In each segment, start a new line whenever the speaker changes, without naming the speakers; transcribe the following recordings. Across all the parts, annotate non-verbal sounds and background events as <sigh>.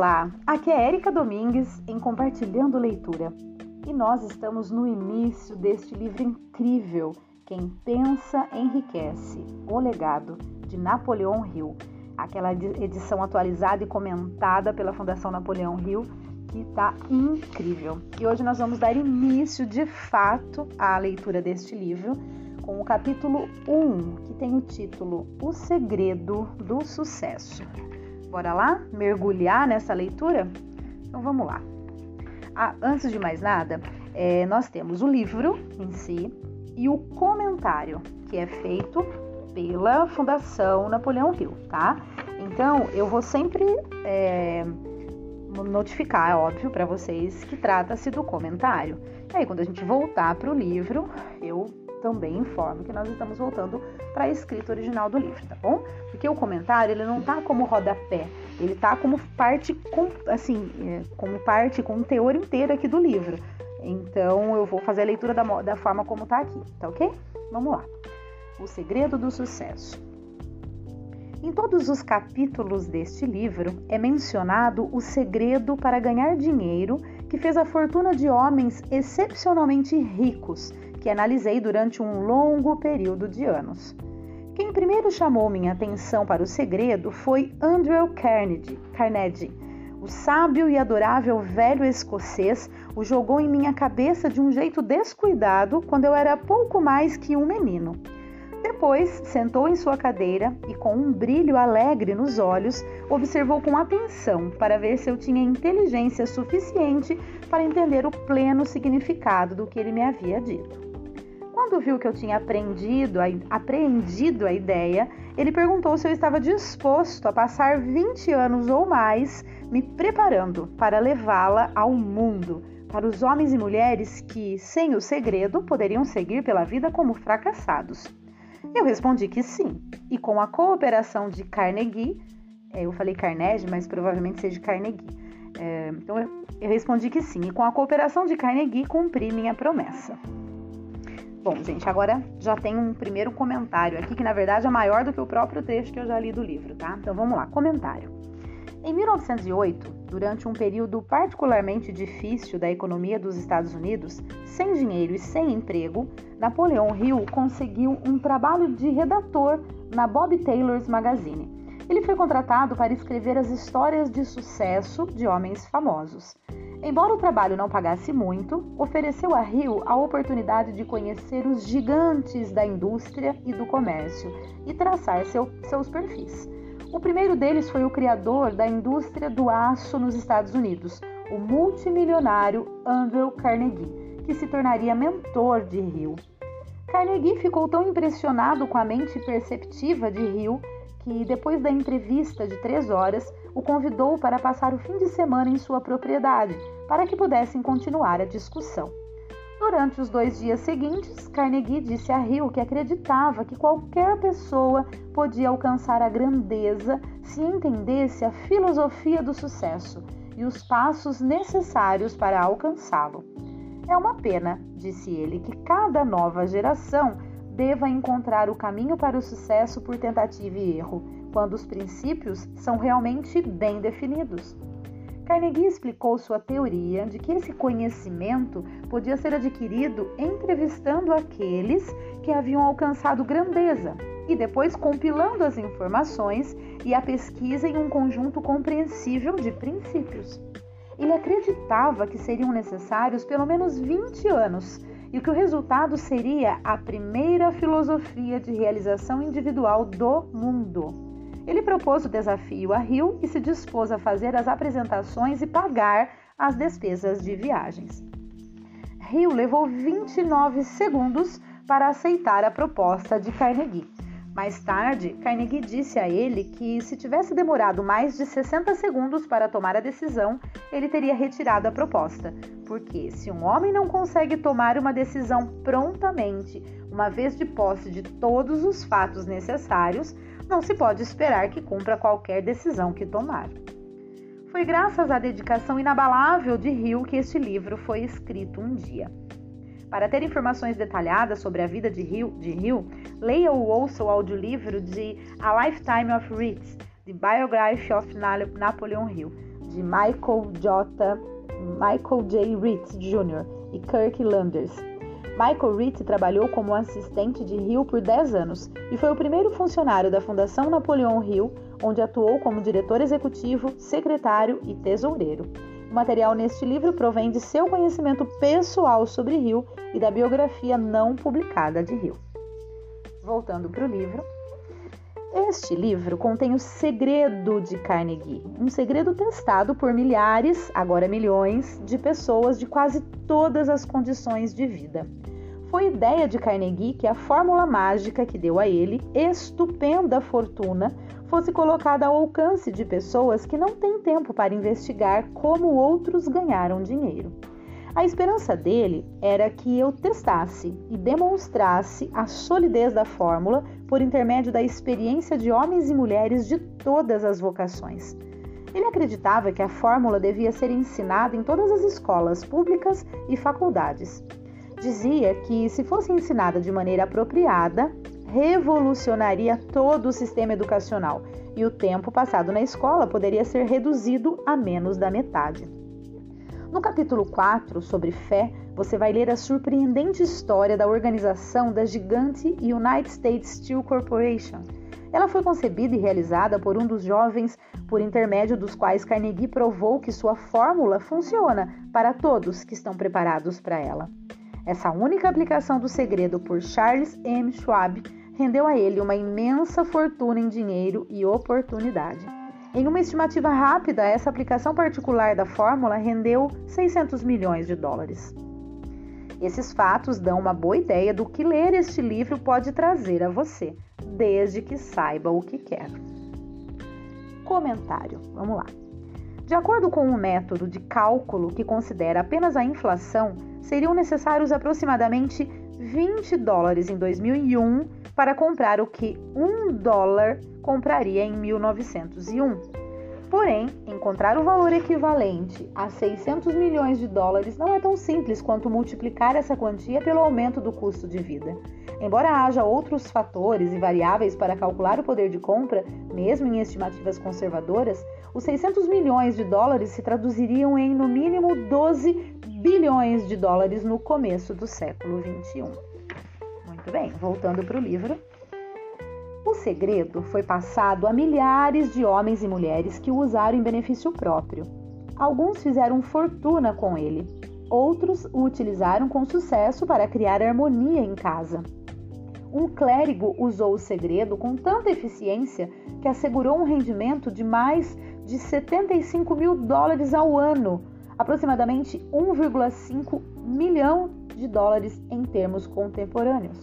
Olá, aqui é Érica Domingues em Compartilhando Leitura e nós estamos no início deste livro incrível, Quem Pensa Enriquece, O Legado, de Napoleão Hill, aquela edição atualizada e comentada pela Fundação Napoleão Hill que está incrível. E hoje nós vamos dar início de fato à leitura deste livro com o capítulo 1, que tem o título O Segredo do Sucesso. Bora lá mergulhar nessa leitura? Então vamos lá. Ah, antes de mais nada, é, nós temos o livro em si e o comentário que é feito pela Fundação Napoleão Hill, tá? Então eu vou sempre é, notificar, é óbvio, para vocês que trata-se do comentário. E aí, quando a gente voltar para o livro, eu também informo que nós estamos voltando para a escrita original do livro, tá bom? Porque o comentário ele não tá como rodapé, ele tá como parte com, assim, é, como parte com o teor inteiro aqui do livro. Então eu vou fazer a leitura da, da forma como tá aqui, tá ok? Vamos lá. O segredo do sucesso. Em todos os capítulos deste livro é mencionado o segredo para ganhar dinheiro que fez a fortuna de homens excepcionalmente ricos que analisei durante um longo período de anos. Quem primeiro chamou minha atenção para o segredo foi Andrew Carnegie. Carnegie. O sábio e adorável velho escocês o jogou em minha cabeça de um jeito descuidado quando eu era pouco mais que um menino. Depois sentou em sua cadeira e, com um brilho alegre nos olhos, observou com atenção para ver se eu tinha inteligência suficiente para entender o pleno significado do que ele me havia dito. Quando viu que eu tinha aprendido a, apreendido a ideia, ele perguntou se eu estava disposto a passar 20 anos ou mais me preparando para levá-la ao mundo, para os homens e mulheres que, sem o segredo, poderiam seguir pela vida como fracassados. Eu respondi que sim, e com a cooperação de Carnegie, é, eu falei Carnegie, mas provavelmente seja Carnegie. É, então eu respondi que sim, e com a cooperação de Carnegie cumpri minha promessa. Bom, gente, agora já tem um primeiro comentário aqui, que na verdade é maior do que o próprio trecho que eu já li do livro, tá? Então vamos lá, comentário. Em 1908, durante um período particularmente difícil da economia dos Estados Unidos, sem dinheiro e sem emprego, Napoleão Hill conseguiu um trabalho de redator na Bob Taylor's Magazine. Ele foi contratado para escrever as histórias de sucesso de homens famosos. Embora o trabalho não pagasse muito, ofereceu a Rio a oportunidade de conhecer os gigantes da indústria e do comércio e traçar seu, seus perfis. O primeiro deles foi o criador da indústria do aço nos Estados Unidos, o multimilionário Andrew Carnegie, que se tornaria mentor de Rio. Carnegie ficou tão impressionado com a mente perceptiva de Rio que, depois da entrevista de três horas, o convidou para passar o fim de semana em sua propriedade, para que pudessem continuar a discussão. Durante os dois dias seguintes, Carnegie disse a Hill que acreditava que qualquer pessoa podia alcançar a grandeza se entendesse a filosofia do sucesso e os passos necessários para alcançá-lo. É uma pena, disse ele, que cada nova geração deva encontrar o caminho para o sucesso por tentativa e erro, quando os princípios são realmente bem definidos. Carnegie explicou sua teoria de que esse conhecimento podia ser adquirido entrevistando aqueles que haviam alcançado grandeza e depois compilando as informações e a pesquisa em um conjunto compreensível de princípios. Ele acreditava que seriam necessários pelo menos 20 anos e que o resultado seria a primeira filosofia de realização individual do mundo. Ele propôs o desafio a Hill e se dispôs a fazer as apresentações e pagar as despesas de viagens. Hill levou 29 segundos para aceitar a proposta de Carnegie. Mais tarde, Carnegie disse a ele que se tivesse demorado mais de 60 segundos para tomar a decisão, ele teria retirado a proposta. Porque se um homem não consegue tomar uma decisão prontamente, uma vez de posse de todos os fatos necessários, não se pode esperar que cumpra qualquer decisão que tomar. Foi graças à dedicação inabalável de Hill que este livro foi escrito um dia. Para ter informações detalhadas sobre a vida de Hill, de Hill leia ou ouça o audiolivro de A Lifetime of Ritz, The Biography of Napoleon Hill, de Michael J. Michael J. Ritz Jr. e Kirk Landers. Michael Ritz trabalhou como assistente de Hill por 10 anos e foi o primeiro funcionário da Fundação Napoleão Hill, onde atuou como diretor executivo, secretário e tesoureiro. O material neste livro provém de seu conhecimento pessoal sobre Hill e da biografia não publicada de Hill. Voltando para o livro, este livro contém o segredo de Carnegie, um segredo testado por milhares, agora milhões, de pessoas de quase todas as condições de vida. Foi ideia de Carnegie que a fórmula mágica que deu a ele estupenda fortuna fosse colocada ao alcance de pessoas que não têm tempo para investigar como outros ganharam dinheiro. A esperança dele era que eu testasse e demonstrasse a solidez da fórmula por intermédio da experiência de homens e mulheres de todas as vocações. Ele acreditava que a fórmula devia ser ensinada em todas as escolas públicas e faculdades. Dizia que, se fosse ensinada de maneira apropriada, revolucionaria todo o sistema educacional e o tempo passado na escola poderia ser reduzido a menos da metade. No capítulo 4, sobre fé, você vai ler a surpreendente história da organização da gigante United States Steel Corporation. Ela foi concebida e realizada por um dos jovens, por intermédio dos quais Carnegie provou que sua fórmula funciona para todos que estão preparados para ela. Essa única aplicação do segredo por Charles M. Schwab rendeu a ele uma imensa fortuna em dinheiro e oportunidade. Em uma estimativa rápida, essa aplicação particular da fórmula rendeu 600 milhões de dólares. Esses fatos dão uma boa ideia do que ler este livro pode trazer a você, desde que saiba o que quer. Comentário: vamos lá. De acordo com um método de cálculo que considera apenas a inflação, seriam necessários aproximadamente 20 dólares em 2001 para comprar o que um dólar compraria em 1901. Porém, encontrar o valor equivalente a 600 milhões de dólares não é tão simples quanto multiplicar essa quantia pelo aumento do custo de vida. Embora haja outros fatores e variáveis para calcular o poder de compra, mesmo em estimativas conservadoras, os 600 milhões de dólares se traduziriam em no mínimo 12 bilhões de dólares no começo do século 21. Muito bem, voltando para o livro. O segredo foi passado a milhares de homens e mulheres que o usaram em benefício próprio. Alguns fizeram fortuna com ele, outros o utilizaram com sucesso para criar harmonia em casa. Um clérigo usou o segredo com tanta eficiência que assegurou um rendimento de mais de 75 mil dólares ao ano, aproximadamente 1,5 milhão de dólares em termos contemporâneos.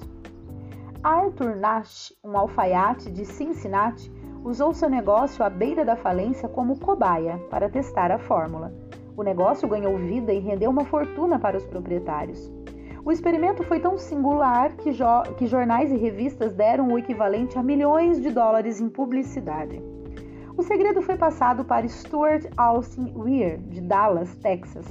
Arthur Nash, um alfaiate de Cincinnati, usou seu negócio à beira da falência como cobaia para testar a fórmula. O negócio ganhou vida e rendeu uma fortuna para os proprietários. O experimento foi tão singular que, jo que jornais e revistas deram o equivalente a milhões de dólares em publicidade. O segredo foi passado para Stuart Austin Weir, de Dallas, Texas.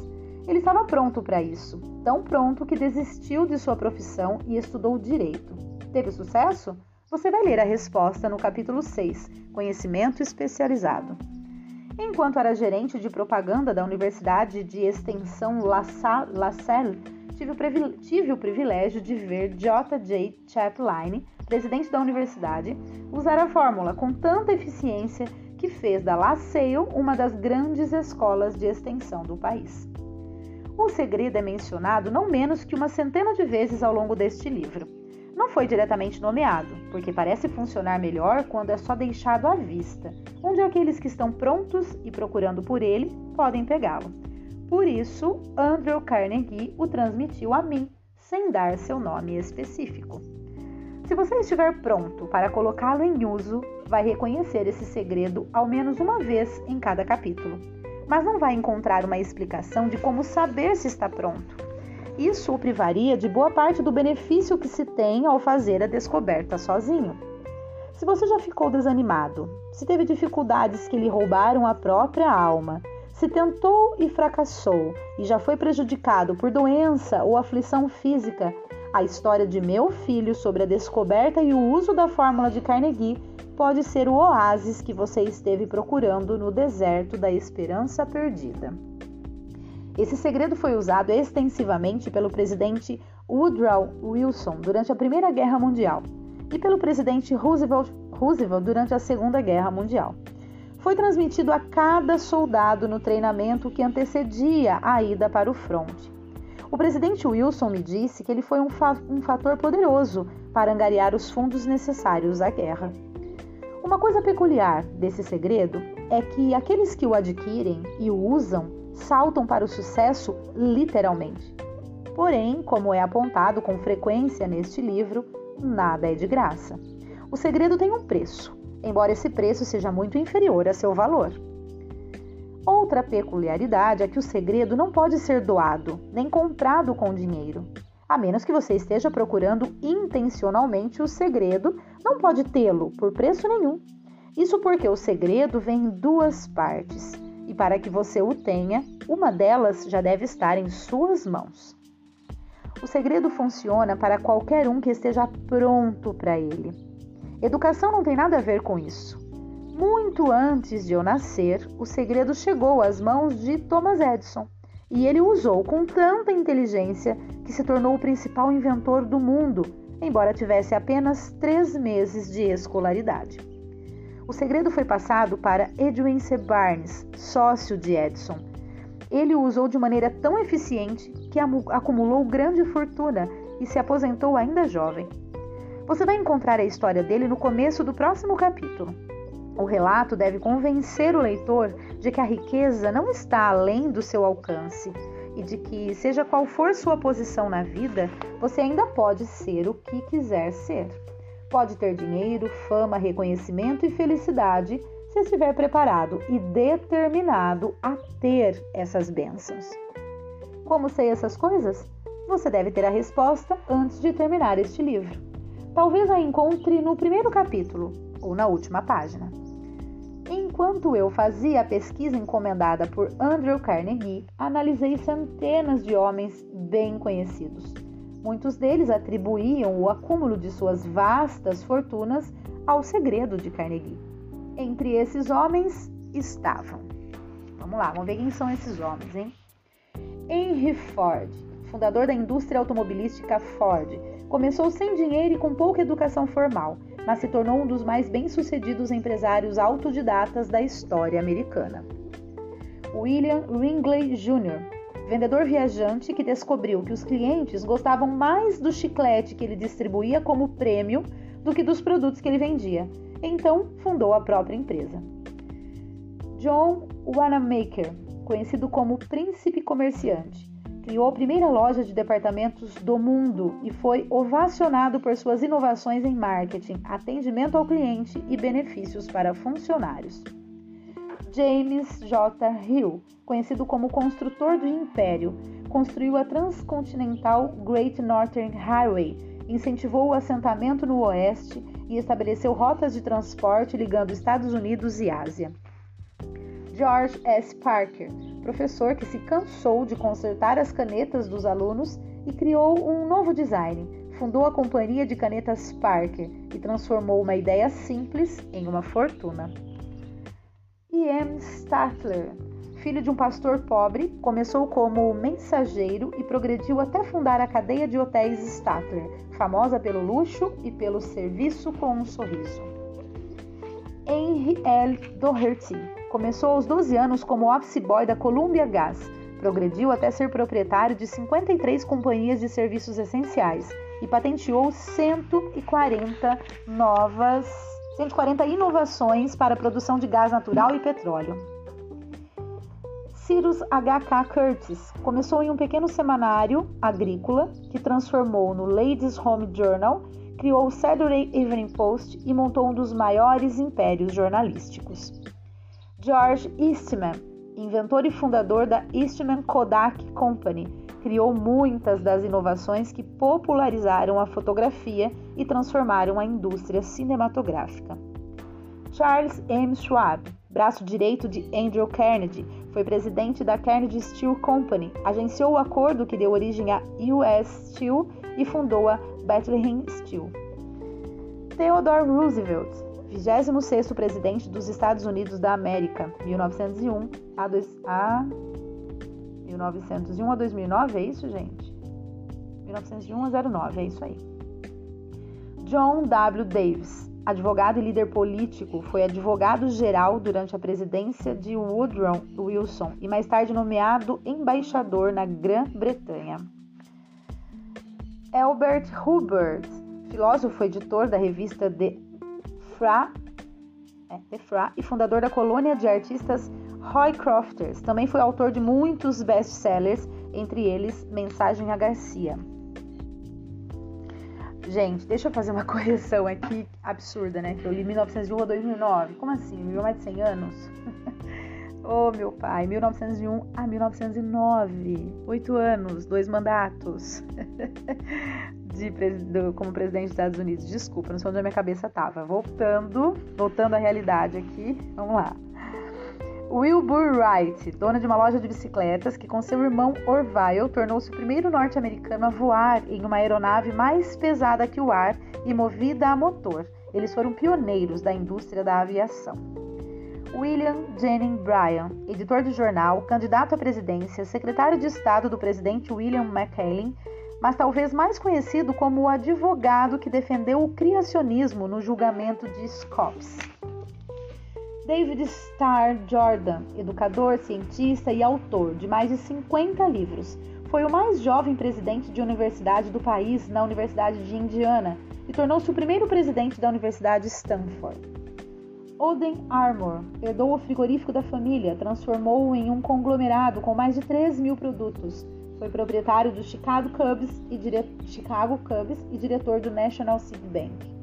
Ele estava pronto para isso, tão pronto que desistiu de sua profissão e estudou direito. Teve sucesso? Você vai ler a resposta no capítulo 6, Conhecimento Especializado. Enquanto era gerente de propaganda da Universidade de Extensão La Salle, tive o, tive o privilégio de ver J.J. Chapline, presidente da universidade, usar a fórmula com tanta eficiência que fez da La Salle uma das grandes escolas de extensão do país. O segredo é mencionado não menos que uma centena de vezes ao longo deste livro. Não foi diretamente nomeado, porque parece funcionar melhor quando é só deixado à vista, onde aqueles que estão prontos e procurando por ele podem pegá-lo. Por isso, Andrew Carnegie o transmitiu a mim, sem dar seu nome específico. Se você estiver pronto para colocá-lo em uso, vai reconhecer esse segredo ao menos uma vez em cada capítulo, mas não vai encontrar uma explicação de como saber se está pronto. Isso o privaria de boa parte do benefício que se tem ao fazer a descoberta sozinho. Se você já ficou desanimado, se teve dificuldades que lhe roubaram a própria alma, se tentou e fracassou e já foi prejudicado por doença ou aflição física, a história de meu filho sobre a descoberta e o uso da fórmula de Carnegie pode ser o oásis que você esteve procurando no deserto da esperança perdida. Esse segredo foi usado extensivamente pelo presidente Woodrow Wilson durante a Primeira Guerra Mundial e pelo presidente Roosevelt, Roosevelt durante a Segunda Guerra Mundial. Foi transmitido a cada soldado no treinamento que antecedia a ida para o fronte. O presidente Wilson me disse que ele foi um, fa um fator poderoso para angariar os fundos necessários à guerra. Uma coisa peculiar desse segredo é que aqueles que o adquirem e o usam saltam para o sucesso literalmente. Porém, como é apontado com frequência neste livro, nada é de graça. O segredo tem um preço, embora esse preço seja muito inferior a seu valor. Outra peculiaridade é que o segredo não pode ser doado nem comprado com dinheiro. A menos que você esteja procurando intencionalmente o segredo, não pode tê-lo por preço nenhum. Isso porque o segredo vem em duas partes, e para que você o tenha, uma delas já deve estar em suas mãos. O segredo funciona para qualquer um que esteja pronto para ele. Educação não tem nada a ver com isso. Muito antes de eu nascer, o segredo chegou às mãos de Thomas Edison e ele o usou com tanta inteligência que se tornou o principal inventor do mundo, embora tivesse apenas três meses de escolaridade. O segredo foi passado para Edwin C. Barnes, sócio de Edison. Ele o usou de maneira tão eficiente que acumulou grande fortuna e se aposentou ainda jovem. Você vai encontrar a história dele no começo do próximo capítulo. O relato deve convencer o leitor de que a riqueza não está além do seu alcance e de que, seja qual for sua posição na vida, você ainda pode ser o que quiser ser. Pode ter dinheiro, fama, reconhecimento e felicidade se estiver preparado e determinado a ter essas bênçãos. Como sei essas coisas? Você deve ter a resposta antes de terminar este livro. Talvez a encontre no primeiro capítulo ou na última página. Enquanto eu fazia a pesquisa encomendada por Andrew Carnegie, analisei centenas de homens bem conhecidos. Muitos deles atribuíam o acúmulo de suas vastas fortunas ao segredo de Carnegie. Entre esses homens estavam. Vamos lá, vamos ver quem são esses homens, hein? Henry Ford, fundador da indústria automobilística Ford, começou sem dinheiro e com pouca educação formal mas se tornou um dos mais bem-sucedidos empresários autodidatas da história americana. William Ringley Jr., vendedor viajante que descobriu que os clientes gostavam mais do chiclete que ele distribuía como prêmio do que dos produtos que ele vendia. Então, fundou a própria empresa. John Wanamaker, conhecido como Príncipe Comerciante, criou a primeira loja de departamentos do mundo e foi ovacionado por suas inovações em marketing, atendimento ao cliente e benefícios para funcionários. James J. Hill, conhecido como construtor do império, construiu a transcontinental Great Northern Highway, incentivou o assentamento no oeste e estabeleceu rotas de transporte ligando Estados Unidos e Ásia. George S. Parker, professor que se cansou de consertar as canetas dos alunos e criou um novo design. Fundou a companhia de canetas Parker e transformou uma ideia simples em uma fortuna. E.M. Statler, filho de um pastor pobre, começou como mensageiro e progrediu até fundar a cadeia de hotéis Statler, famosa pelo luxo e pelo serviço com um sorriso. Henry L. Doherty, Começou aos 12 anos como office boy da Columbia Gas. Progrediu até ser proprietário de 53 companhias de serviços essenciais e patenteou 140 novas 140 inovações para a produção de gás natural e petróleo. Cyrus H.K. Curtis começou em um pequeno semanário agrícola que transformou no Ladies Home Journal, criou o Saturday Evening Post e montou um dos maiores impérios jornalísticos. George Eastman, inventor e fundador da Eastman Kodak Company, criou muitas das inovações que popularizaram a fotografia e transformaram a indústria cinematográfica. Charles M. Schwab, braço direito de Andrew Carnegie, foi presidente da Carnegie Steel Company, agenciou o acordo que deu origem à US Steel e fundou a Bethlehem Steel. Theodore Roosevelt, 26º presidente dos Estados Unidos da América, 1901 a, dois, a 1901 a 2009, é isso, gente? 1901 a 09, é isso aí. John W. Davis, advogado e líder político, foi advogado-geral durante a presidência de Woodrow Wilson e mais tarde nomeado embaixador na Grã-Bretanha. Albert Hubbard, filósofo editor da revista The Fra, é, The Fra e fundador da colônia de artistas Roy Crofters, também foi autor de muitos best-sellers, entre eles Mensagem a Garcia. Gente, deixa eu fazer uma <laughs> correção aqui absurda, né? Que eu li 1901 a 2009. Como assim? Viveu mais de 100 anos? <laughs> oh, meu pai, 1901 a 1909. Oito anos, dois mandatos <laughs> de, do, como presidente dos Estados Unidos. Desculpa, não sei onde a minha cabeça tava. Voltando, voltando à realidade aqui. Vamos lá. Wilbur Wright, dona de uma loja de bicicletas, que com seu irmão Orville tornou-se o primeiro norte-americano a voar em uma aeronave mais pesada que o ar e movida a motor. Eles foram pioneiros da indústria da aviação. William Jennings Bryan, editor de jornal, candidato à presidência, secretário de Estado do presidente William McKinley, mas talvez mais conhecido como o advogado que defendeu o criacionismo no julgamento de Scopes. David Starr Jordan, educador, cientista e autor de mais de 50 livros, foi o mais jovem presidente de universidade do país na Universidade de Indiana e tornou-se o primeiro presidente da Universidade Stanford. Oden Armour herdou o frigorífico da família, transformou-o em um conglomerado com mais de 3 mil produtos. Foi proprietário do Chicago Cubs e, dire... Chicago Cubs e diretor do National City Bank.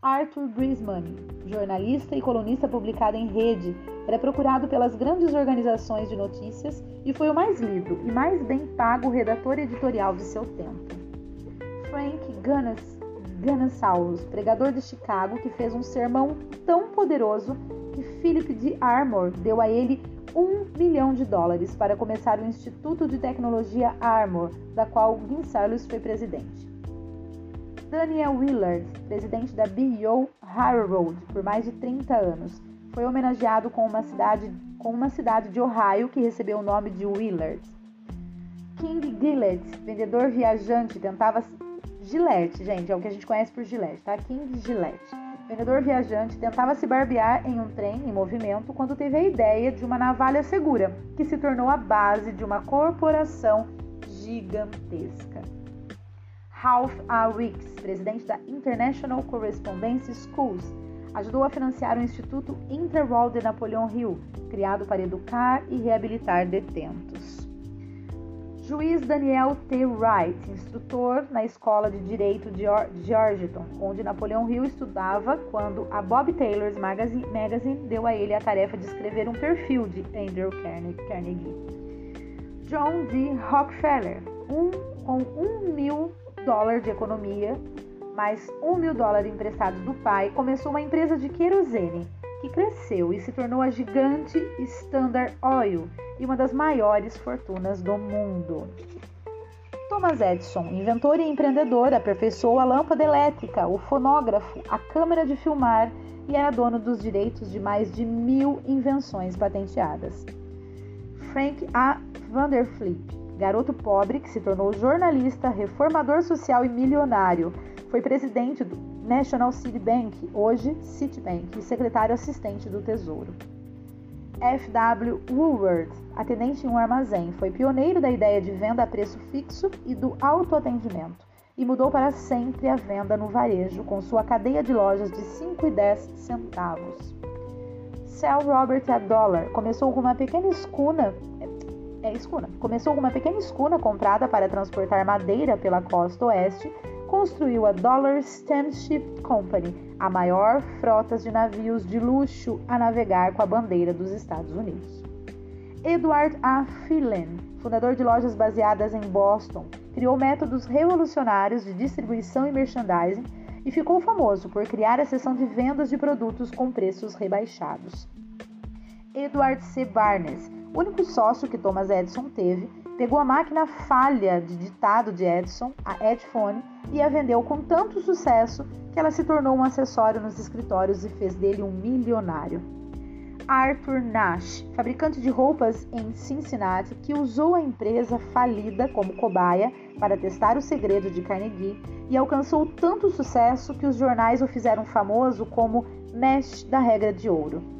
Arthur Brisman, jornalista e colunista publicado em rede, era procurado pelas grandes organizações de notícias e foi o mais lido e mais bem pago redator editorial de seu tempo. Frank Gunnasaurus, pregador de Chicago, que fez um sermão tão poderoso que Philip D. Armour deu a ele um milhão de dólares para começar o Instituto de Tecnologia Armour, da qual Gonçalves foi presidente. Daniel Willard, presidente da B.O. Railroad por mais de 30 anos, foi homenageado com uma cidade, com uma cidade de Ohio que recebeu o nome de Willard. King Gillette, vendedor viajante, tentava Gillette, gente, é o que a gente conhece por Gillette, tá? King Gillette. Vendedor viajante tentava se barbear em um trem em movimento quando teve a ideia de uma navalha segura, que se tornou a base de uma corporação gigantesca. Ralph A. Wicks, presidente da International Correspondence Schools, ajudou a financiar o Instituto Interwall de Napoleon Hill, criado para educar e reabilitar detentos. Juiz Daniel T. Wright, instrutor na Escola de Direito de Georgetown, onde Napoleão Hill estudava quando a Bob Taylor's Magazine, deu a ele a tarefa de escrever um perfil de Andrew Carnegie. John D. Rockefeller, um, com um mil dólar de economia, mais um mil dólares emprestados do pai, começou uma empresa de querosene que cresceu e se tornou a gigante Standard Oil e uma das maiores fortunas do mundo. Thomas Edison, inventor e empreendedor, aperfeiçoou a lâmpada elétrica, o fonógrafo, a câmera de filmar e era dono dos direitos de mais de mil invenções patenteadas. Frank A. Vanderfleet, garoto pobre que se tornou jornalista, reformador social e milionário. Foi presidente do National City Bank, hoje Citibank, e secretário assistente do Tesouro. F.W. Woolworth, atendente em um armazém, foi pioneiro da ideia de venda a preço fixo e do autoatendimento e mudou para sempre a venda no varejo com sua cadeia de lojas de 5 e 10 centavos. Sal Robert A. Dollar começou com uma pequena escuna é escuna. Começou com uma pequena escuna comprada para transportar madeira pela costa oeste, construiu a Dollar Steamship Company, a maior frota de navios de luxo a navegar com a bandeira dos Estados Unidos. Edward A. Phelan, fundador de lojas baseadas em Boston, criou métodos revolucionários de distribuição e merchandising e ficou famoso por criar a seção de vendas de produtos com preços rebaixados. Edward C. Barnes, único sócio que Thomas Edison teve, pegou a máquina falha de ditado de Edison, a Edphone, e a vendeu com tanto sucesso que ela se tornou um acessório nos escritórios e fez dele um milionário. Arthur Nash, fabricante de roupas em Cincinnati, que usou a empresa falida como cobaia para testar o segredo de Carnegie e alcançou tanto sucesso que os jornais o fizeram famoso como Nash da Regra de Ouro.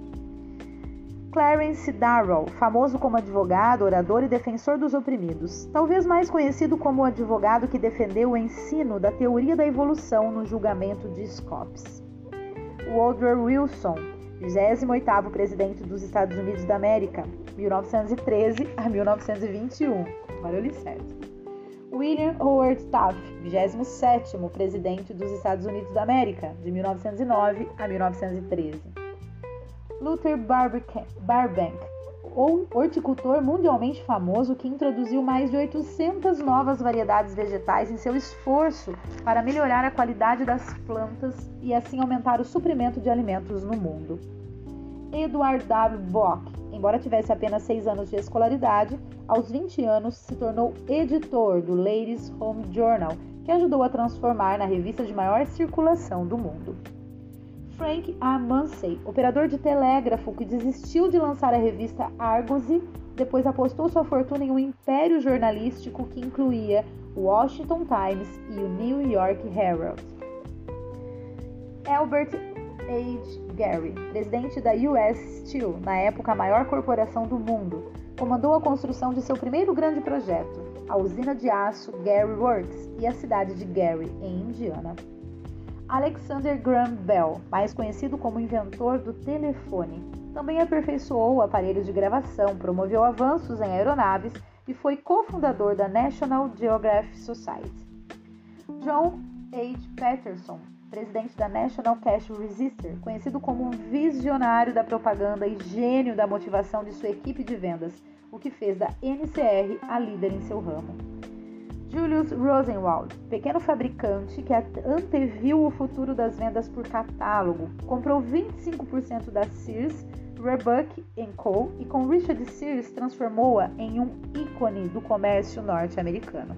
Clarence Darrow, famoso como advogado, orador e defensor dos oprimidos, talvez mais conhecido como o advogado que defendeu o ensino da teoria da evolução no julgamento de Scopes. Woodrow Wilson, 28º presidente dos Estados Unidos da América, 1913 a 1921. Olha eu li certo. William Howard Taft, 27º presidente dos Estados Unidos da América, de 1909 a 1913. Luther Burbank, ou horticultor mundialmente famoso que introduziu mais de 800 novas variedades vegetais em seu esforço para melhorar a qualidade das plantas e assim aumentar o suprimento de alimentos no mundo. Edward W. Bock, embora tivesse apenas 6 anos de escolaridade, aos 20 anos se tornou editor do Ladies Home Journal, que ajudou a transformar na revista de maior circulação do mundo. Frank A. Munsey, operador de telégrafo que desistiu de lançar a revista Argosy, depois apostou sua fortuna em um império jornalístico que incluía o Washington Times e o New York Herald. Albert H. Gary, presidente da US Steel, na época a maior corporação do mundo, comandou a construção de seu primeiro grande projeto, a usina de aço Gary Works e a cidade de Gary, em Indiana. Alexander Graham Bell, mais conhecido como inventor do telefone, também aperfeiçoou aparelhos de gravação, promoveu avanços em aeronaves e foi cofundador da National Geographic Society. John H. Patterson, presidente da National Cash Register, conhecido como um visionário da propaganda e gênio da motivação de sua equipe de vendas, o que fez da NCR a líder em seu ramo. Julius Rosenwald, pequeno fabricante que anteviu o futuro das vendas por catálogo, comprou 25% da Sears, Roebuck Co. e com Richard Sears transformou-a em um ícone do comércio norte-americano.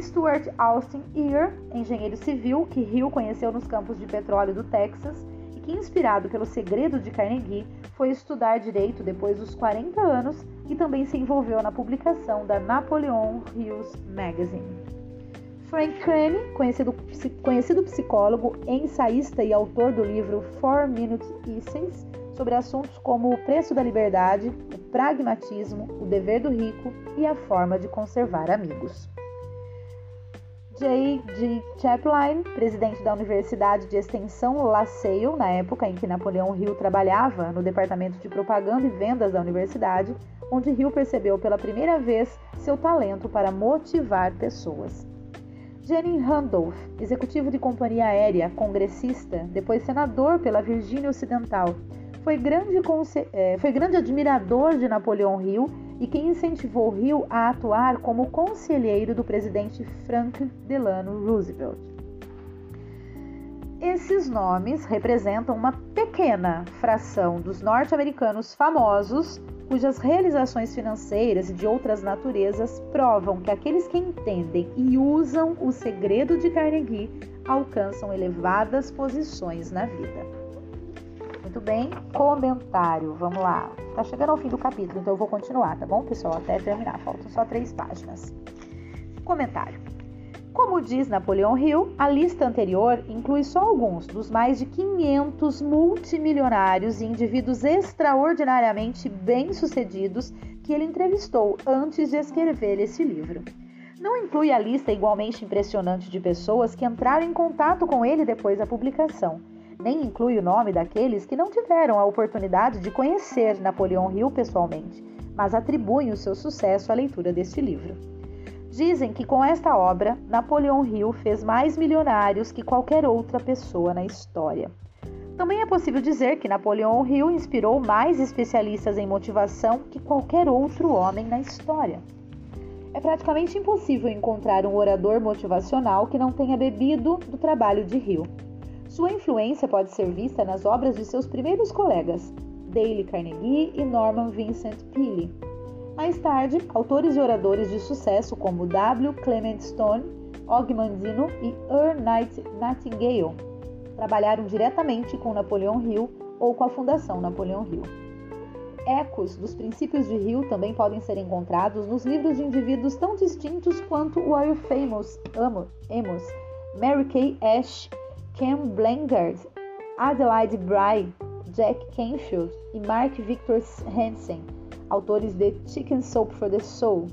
Stuart Austin Ear, engenheiro civil que Hill conheceu nos campos de petróleo do Texas e que, inspirado pelo segredo de Carnegie, foi estudar direito depois dos 40 anos e também se envolveu na publicação da Napoleon Hills Magazine. Frank Crane, conhecido, conhecido psicólogo, ensaísta e autor do livro Four Minute Essence, sobre assuntos como o preço da liberdade, o pragmatismo, o dever do rico e a forma de conservar amigos. J. G. Chaplin, presidente da Universidade de Extensão La Salle, na época em que Napoleão Hill trabalhava no departamento de propaganda e vendas da universidade, onde Hill percebeu pela primeira vez seu talento para motivar pessoas. Jenny Randolph, executivo de companhia aérea, congressista, depois senador pela Virgínia Ocidental, foi grande, eh, foi grande admirador de Napoleão Hill e quem incentivou Hill a atuar como conselheiro do presidente Franklin Delano Roosevelt. Esses nomes representam uma pequena fração dos norte-americanos famosos cujas realizações financeiras e de outras naturezas provam que aqueles que entendem e usam o segredo de Carnegie alcançam elevadas posições na vida. Muito bem, comentário, vamos lá. Tá chegando ao fim do capítulo, então eu vou continuar, tá bom, pessoal? Até terminar, faltam só três páginas. Comentário. Como diz Napoleão Hill, a lista anterior inclui só alguns dos mais de 500 multimilionários e indivíduos extraordinariamente bem-sucedidos que ele entrevistou antes de escrever esse livro. Não inclui a lista igualmente impressionante de pessoas que entraram em contato com ele depois da publicação. Nem inclui o nome daqueles que não tiveram a oportunidade de conhecer Napoleão Hill pessoalmente, mas atribuem o seu sucesso à leitura deste livro. Dizem que com esta obra, Napoleão Hill fez mais milionários que qualquer outra pessoa na história. Também é possível dizer que Napoleão Hill inspirou mais especialistas em motivação que qualquer outro homem na história. É praticamente impossível encontrar um orador motivacional que não tenha bebido do trabalho de Hill. Sua influência pode ser vista nas obras de seus primeiros colegas, Dale Carnegie e Norman Vincent Peale. Mais tarde, autores e oradores de sucesso como W. Clement Stone, Og Mandino e Earl Nightingale trabalharam diretamente com Napoleão Hill ou com a Fundação Napoleão Hill. Ecos dos princípios de Hill também podem ser encontrados nos livros de indivíduos tão distintos quanto Warren Famous Amos, Mary Kay Ash, Ken Blangard, Adelaide Bry, Jack Canfield e Mark Victor Hansen, autores de Chicken Soup for the Soul,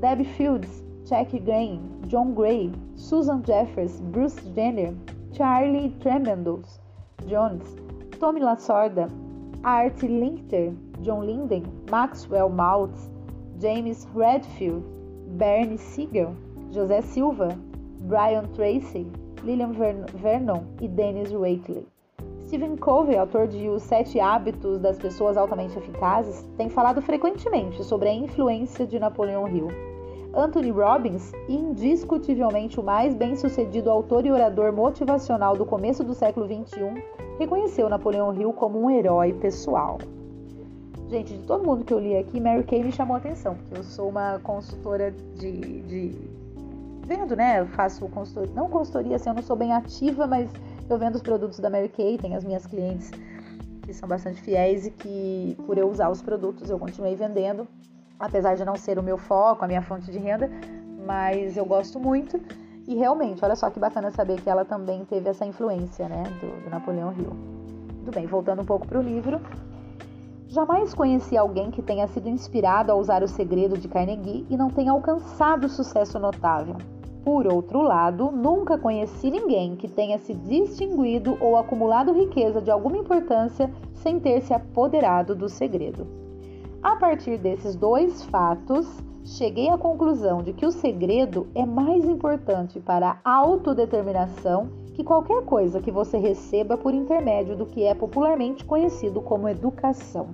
Debbie Fields, Jack Grain, John Gray, Susan Jeffers, Bruce Jenner, Charlie Tremendous Jones, Tommy Lasorda, Art Linkter, John Linden, Maxwell Maltz, James Redfield, Bernie Siegel, José Silva, Brian Tracy, Lillian Vernon e Dennis Waitley. Stephen Covey, autor de Os Sete Hábitos das Pessoas Altamente Eficazes, tem falado frequentemente sobre a influência de Napoleão Hill. Anthony Robbins, indiscutivelmente o mais bem-sucedido autor e orador motivacional do começo do século XXI, reconheceu Napoleão Hill como um herói pessoal. Gente, de todo mundo que eu li aqui, Mary Kay me chamou a atenção, porque eu sou uma consultora de, de vendo, né? Eu faço consultoria, não consultoria, assim, eu não sou bem ativa, mas eu vendo os produtos da Mary Kay, tem as minhas clientes que são bastante fiéis e que, por eu usar os produtos, eu continuei vendendo apesar de não ser o meu foco, a minha fonte de renda, mas eu gosto muito. E realmente, olha só que bacana saber que ela também teve essa influência, né, do, do Napoleão Hill. Tudo bem, voltando um pouco para o livro. Jamais conheci alguém que tenha sido inspirado a usar o segredo de Carnegie e não tenha alcançado sucesso notável. Por outro lado, nunca conheci ninguém que tenha se distinguido ou acumulado riqueza de alguma importância sem ter se apoderado do segredo. A partir desses dois fatos, cheguei à conclusão de que o segredo é mais importante para a autodeterminação que qualquer coisa que você receba por intermédio do que é popularmente conhecido como educação.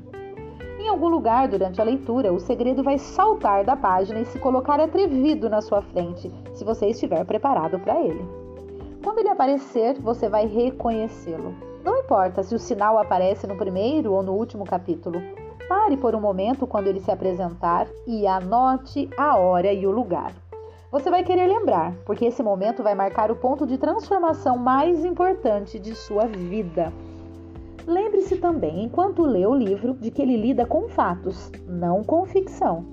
Em algum lugar durante a leitura, o segredo vai saltar da página e se colocar atrevido na sua frente, se você estiver preparado para ele. Quando ele aparecer, você vai reconhecê-lo. Não importa se o sinal aparece no primeiro ou no último capítulo, Pare por um momento quando ele se apresentar e anote a hora e o lugar. Você vai querer lembrar, porque esse momento vai marcar o ponto de transformação mais importante de sua vida. Lembre-se também, enquanto lê o livro, de que ele lida com fatos, não com ficção.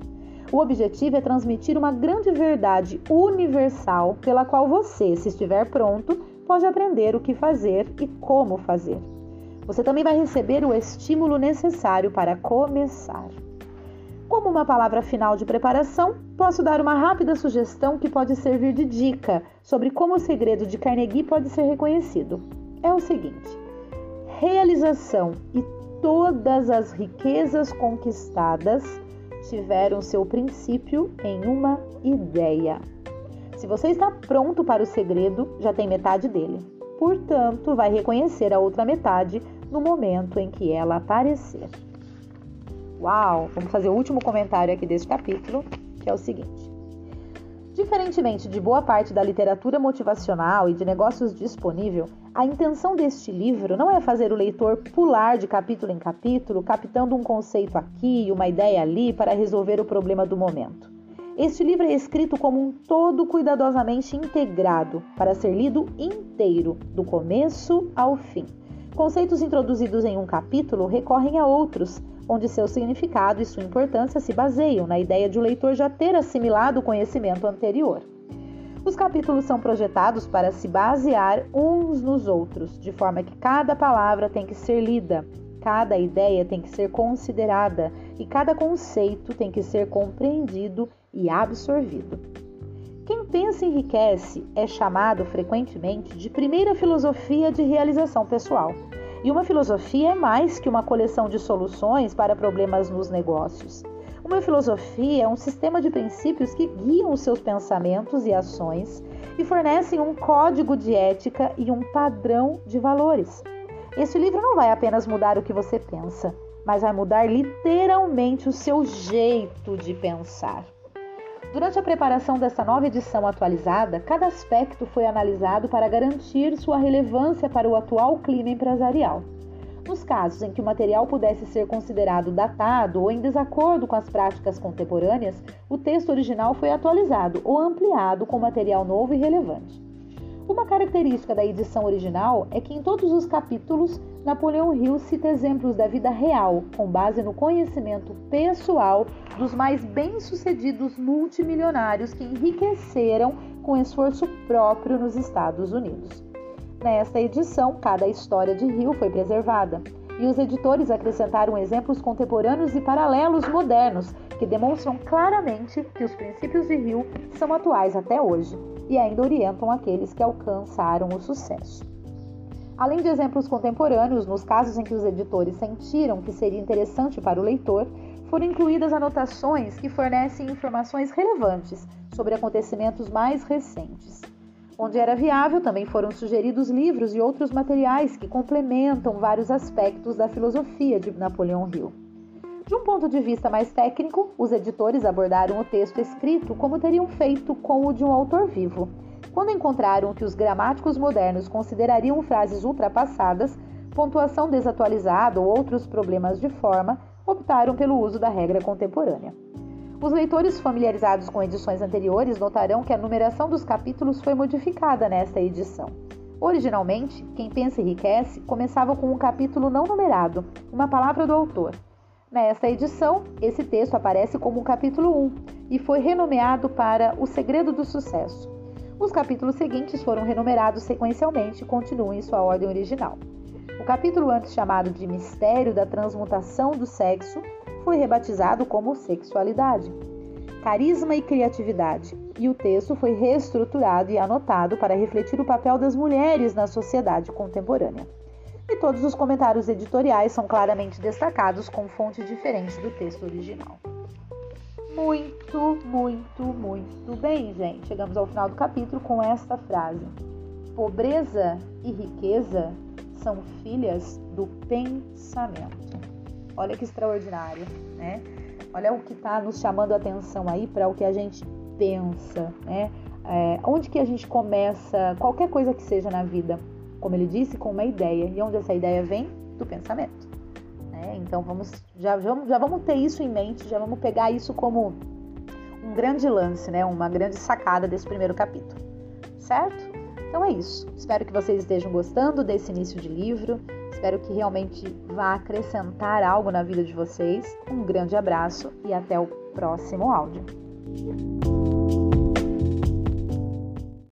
O objetivo é transmitir uma grande verdade universal pela qual você, se estiver pronto, pode aprender o que fazer e como fazer. Você também vai receber o estímulo necessário para começar. Como uma palavra final de preparação, posso dar uma rápida sugestão que pode servir de dica sobre como o segredo de Carnegie pode ser reconhecido. É o seguinte: realização e todas as riquezas conquistadas tiveram seu princípio em uma ideia. Se você está pronto para o segredo, já tem metade dele. Portanto, vai reconhecer a outra metade no momento em que ela aparecer. Uau! Vamos fazer o último comentário aqui deste capítulo, que é o seguinte. Diferentemente de boa parte da literatura motivacional e de negócios disponível, a intenção deste livro não é fazer o leitor pular de capítulo em capítulo, captando um conceito aqui e uma ideia ali para resolver o problema do momento. Este livro é escrito como um todo cuidadosamente integrado, para ser lido inteiro, do começo ao fim. Conceitos introduzidos em um capítulo recorrem a outros, onde seu significado e sua importância se baseiam na ideia de o leitor já ter assimilado o conhecimento anterior. Os capítulos são projetados para se basear uns nos outros, de forma que cada palavra tem que ser lida, cada ideia tem que ser considerada e cada conceito tem que ser compreendido e absorvido. Quem pensa enriquece é chamado frequentemente de primeira filosofia de realização pessoal. E uma filosofia é mais que uma coleção de soluções para problemas nos negócios. Uma filosofia é um sistema de princípios que guiam os seus pensamentos e ações e fornecem um código de ética e um padrão de valores. Esse livro não vai apenas mudar o que você pensa, mas vai mudar literalmente o seu jeito de pensar. Durante a preparação dessa nova edição atualizada, cada aspecto foi analisado para garantir sua relevância para o atual clima empresarial. Nos casos em que o material pudesse ser considerado datado ou em desacordo com as práticas contemporâneas, o texto original foi atualizado ou ampliado com material novo e relevante. Uma característica da edição original é que em todos os capítulos, Napoleão Hill cita exemplos da vida real, com base no conhecimento pessoal dos mais bem-sucedidos multimilionários que enriqueceram com esforço próprio nos Estados Unidos. Nesta edição, cada história de Hill foi preservada, e os editores acrescentaram exemplos contemporâneos e paralelos modernos que demonstram claramente que os princípios de Hill são atuais até hoje e ainda orientam aqueles que alcançaram o sucesso. Além de exemplos contemporâneos, nos casos em que os editores sentiram que seria interessante para o leitor, foram incluídas anotações que fornecem informações relevantes sobre acontecimentos mais recentes. Onde era viável, também foram sugeridos livros e outros materiais que complementam vários aspectos da filosofia de Napoleão Hill. De um ponto de vista mais técnico, os editores abordaram o texto escrito como teriam feito com o de um autor vivo. Quando encontraram que os gramáticos modernos considerariam frases ultrapassadas, pontuação desatualizada ou outros problemas de forma, optaram pelo uso da regra contemporânea. Os leitores familiarizados com edições anteriores notarão que a numeração dos capítulos foi modificada nesta edição. Originalmente, Quem Pensa Enriquece começava com um capítulo não numerado, uma palavra do autor. Nesta edição, esse texto aparece como o capítulo 1 e foi renomeado para O Segredo do Sucesso. Os capítulos seguintes foram renumerados sequencialmente e continuam em sua ordem original. O capítulo antes chamado de Mistério da Transmutação do Sexo foi rebatizado como Sexualidade, Carisma e Criatividade, e o texto foi reestruturado e anotado para refletir o papel das mulheres na sociedade contemporânea. E todos os comentários editoriais são claramente destacados com fonte diferente do texto original. Muito, muito, muito bem, gente. Chegamos ao final do capítulo com esta frase: Pobreza e riqueza são filhas do pensamento. Olha que extraordinário, né? Olha o que está nos chamando a atenção aí para o que a gente pensa, né? É, onde que a gente começa qualquer coisa que seja na vida, como ele disse, com uma ideia. E onde essa ideia vem? Do pensamento. Né? Então vamos já, já, já vamos ter isso em mente, já vamos pegar isso como um grande lance, né? Uma grande sacada desse primeiro capítulo, certo? Então é isso. Espero que vocês estejam gostando desse início de livro. Espero que realmente vá acrescentar algo na vida de vocês. Um grande abraço e até o próximo áudio.